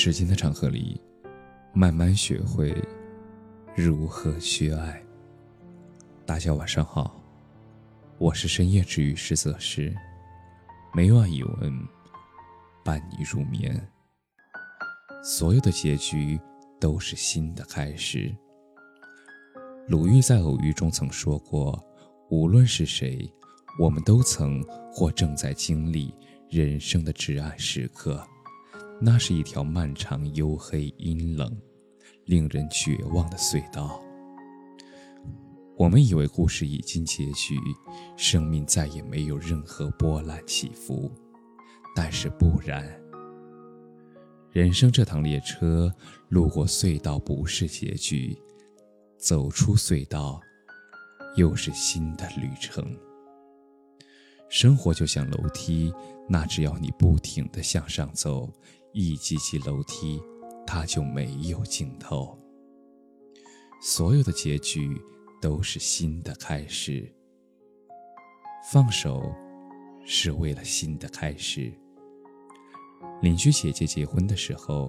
时间的长河里，慢慢学会如何去爱。大家晚上好，我是深夜治愈师泽师，每晚一文伴你入眠。所有的结局都是新的开始。鲁豫在《偶遇》中曾说过：“无论是谁，我们都曾或正在经历人生的至暗时刻。那是一条漫长、黝黑、阴冷、令人绝望的隧道。我们以为故事已经结局，生命再也没有任何波澜起伏，但是不然。人生这趟列车，路过隧道不是结局。”走出隧道，又是新的旅程。生活就像楼梯，那只要你不停地向上走，一级级楼梯，它就没有尽头。所有的结局都是新的开始。放手，是为了新的开始。邻居姐姐结婚的时候，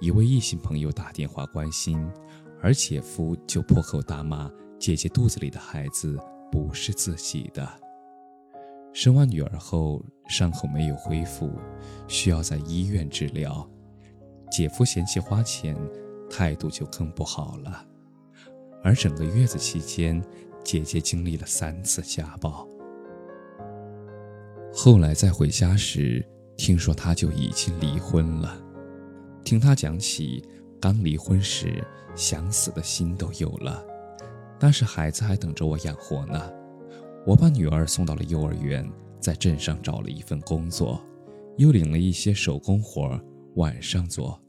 一位异性朋友打电话关心。而姐夫就破口大骂姐姐肚子里的孩子不是自己的。生完女儿后，伤口没有恢复，需要在医院治疗。姐夫嫌弃花钱，态度就更不好了。而整个月子期间，姐姐经历了三次家暴。后来再回家时，听说他就已经离婚了。听他讲起。刚离婚时，想死的心都有了，但是孩子还等着我养活呢。我把女儿送到了幼儿园，在镇上找了一份工作，又领了一些手工活，晚上做，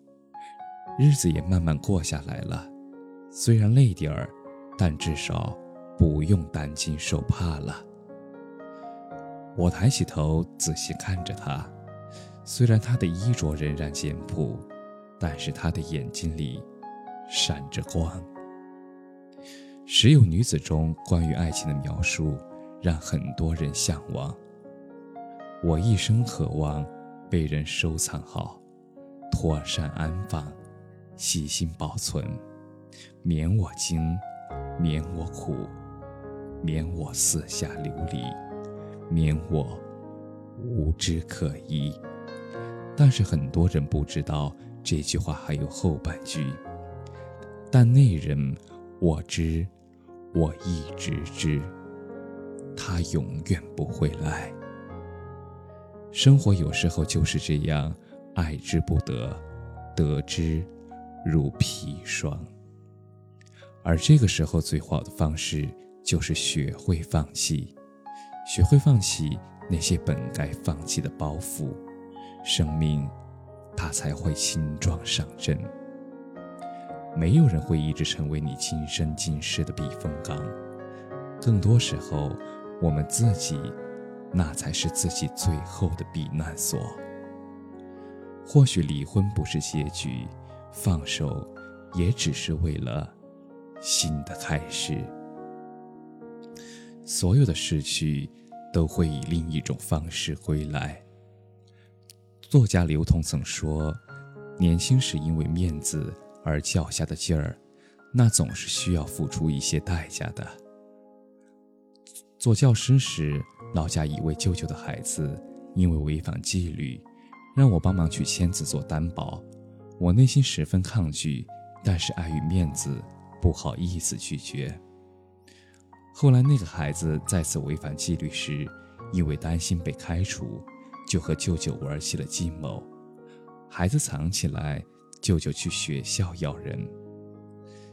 日子也慢慢过下来了。虽然累点儿，但至少不用担惊受怕了。我抬起头仔细看着她，虽然她的衣着仍然简朴。但是他的眼睛里闪着光。时有女子中关于爱情的描述，让很多人向往。我一生渴望被人收藏好，妥善安放，细心保存，免我惊，免我苦，免我四下流离，免我无枝可依。但是很多人不知道。这句话还有后半句，但那人我知，我一直知，他永远不会来。生活有时候就是这样，爱之不得，得之如砒霜。而这个时候最好的方式就是学会放弃，学会放弃那些本该放弃的包袱，生命。他才会轻装上阵。没有人会一直成为你今生今世的避风港，更多时候，我们自己，那才是自己最后的避难所。或许离婚不是结局，放手，也只是为了新的开始。所有的失去，都会以另一种方式归来。作家刘同曾说：“年轻时因为面子而较下的劲儿，那总是需要付出一些代价的。”做教师时，老家一位舅舅的孩子因为违反纪律，让我帮忙去签字做担保。我内心十分抗拒，但是碍于面子，不好意思拒绝。后来那个孩子再次违反纪律时，因为担心被开除。就和舅舅玩起了计谋，孩子藏起来，舅舅去学校要人。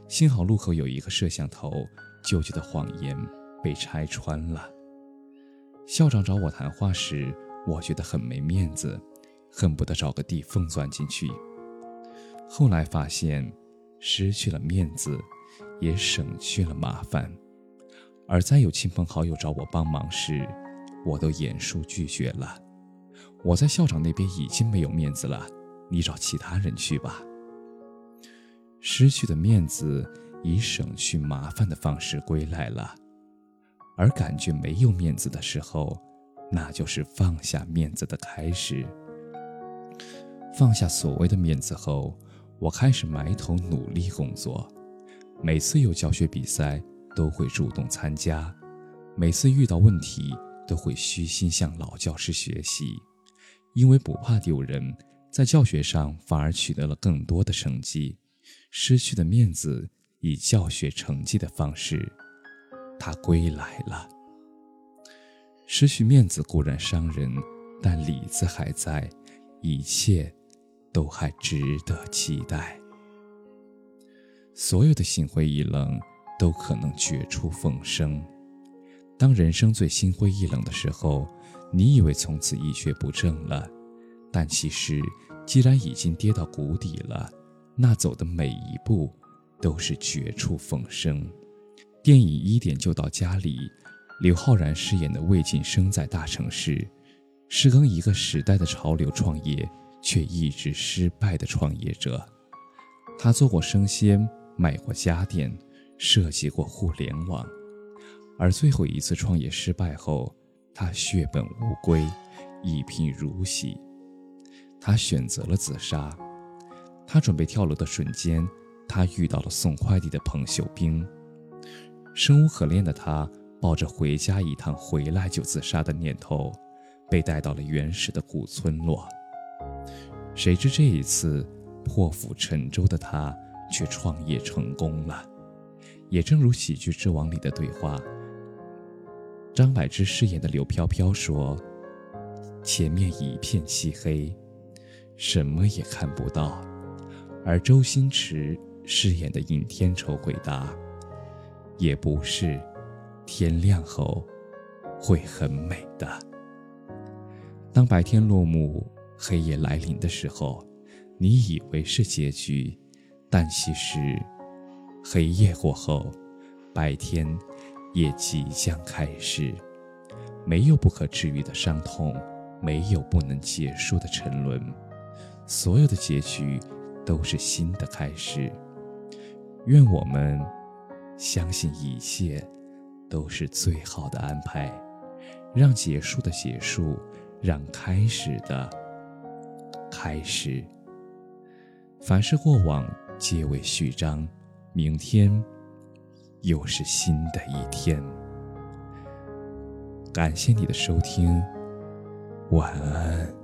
幸好路口有一个摄像头，舅舅的谎言被拆穿了。校长找我谈话时，我觉得很没面子，恨不得找个地缝钻进去。后来发现，失去了面子，也省去了麻烦。而再有亲朋好友找我帮忙时，我都严肃拒绝了。我在校长那边已经没有面子了，你找其他人去吧。失去的面子以省去麻烦的方式归来了，而感觉没有面子的时候，那就是放下面子的开始。放下所谓的面子后，我开始埋头努力工作。每次有教学比赛，都会主动参加；每次遇到问题，都会虚心向老教师学习。因为不怕丢人，在教学上反而取得了更多的成绩。失去的面子，以教学成绩的方式，他归来了。失去面子固然伤人，但里子还在，一切都还值得期待。所有的心灰意冷，都可能绝处逢生。当人生最心灰意冷的时候，你以为从此一蹶不振了，但其实，既然已经跌到谷底了。那走的每一步，都是绝处逢生。电影《一点就到家》里，刘昊然饰演的魏晋生在大城市，是跟一个时代的潮流创业，却一直失败的创业者。他做过生鲜，卖过家电，设计过互联网，而最后一次创业失败后，他血本无归，一贫如洗。他选择了自杀。他准备跳楼的瞬间，他遇到了送快递的彭秀兵。生无可恋的他，抱着回家一趟回来就自杀的念头，被带到了原始的古村落。谁知这一次破釜沉舟的他，却创业成功了。也正如《喜剧之王》里的对话，张柏芝饰演的柳飘飘说：“前面一片漆黑，什么也看不到。”而周星驰饰演的尹天仇回答：“也不是，天亮后会很美的。当白天落幕，黑夜来临的时候，你以为是结局，但其实，黑夜过后，白天也即将开始。没有不可治愈的伤痛，没有不能结束的沉沦，所有的结局。”都是新的开始。愿我们相信一切都是最好的安排，让结束的结束，让开始的开始。凡是过往，皆为序章。明天又是新的一天。感谢你的收听，晚安。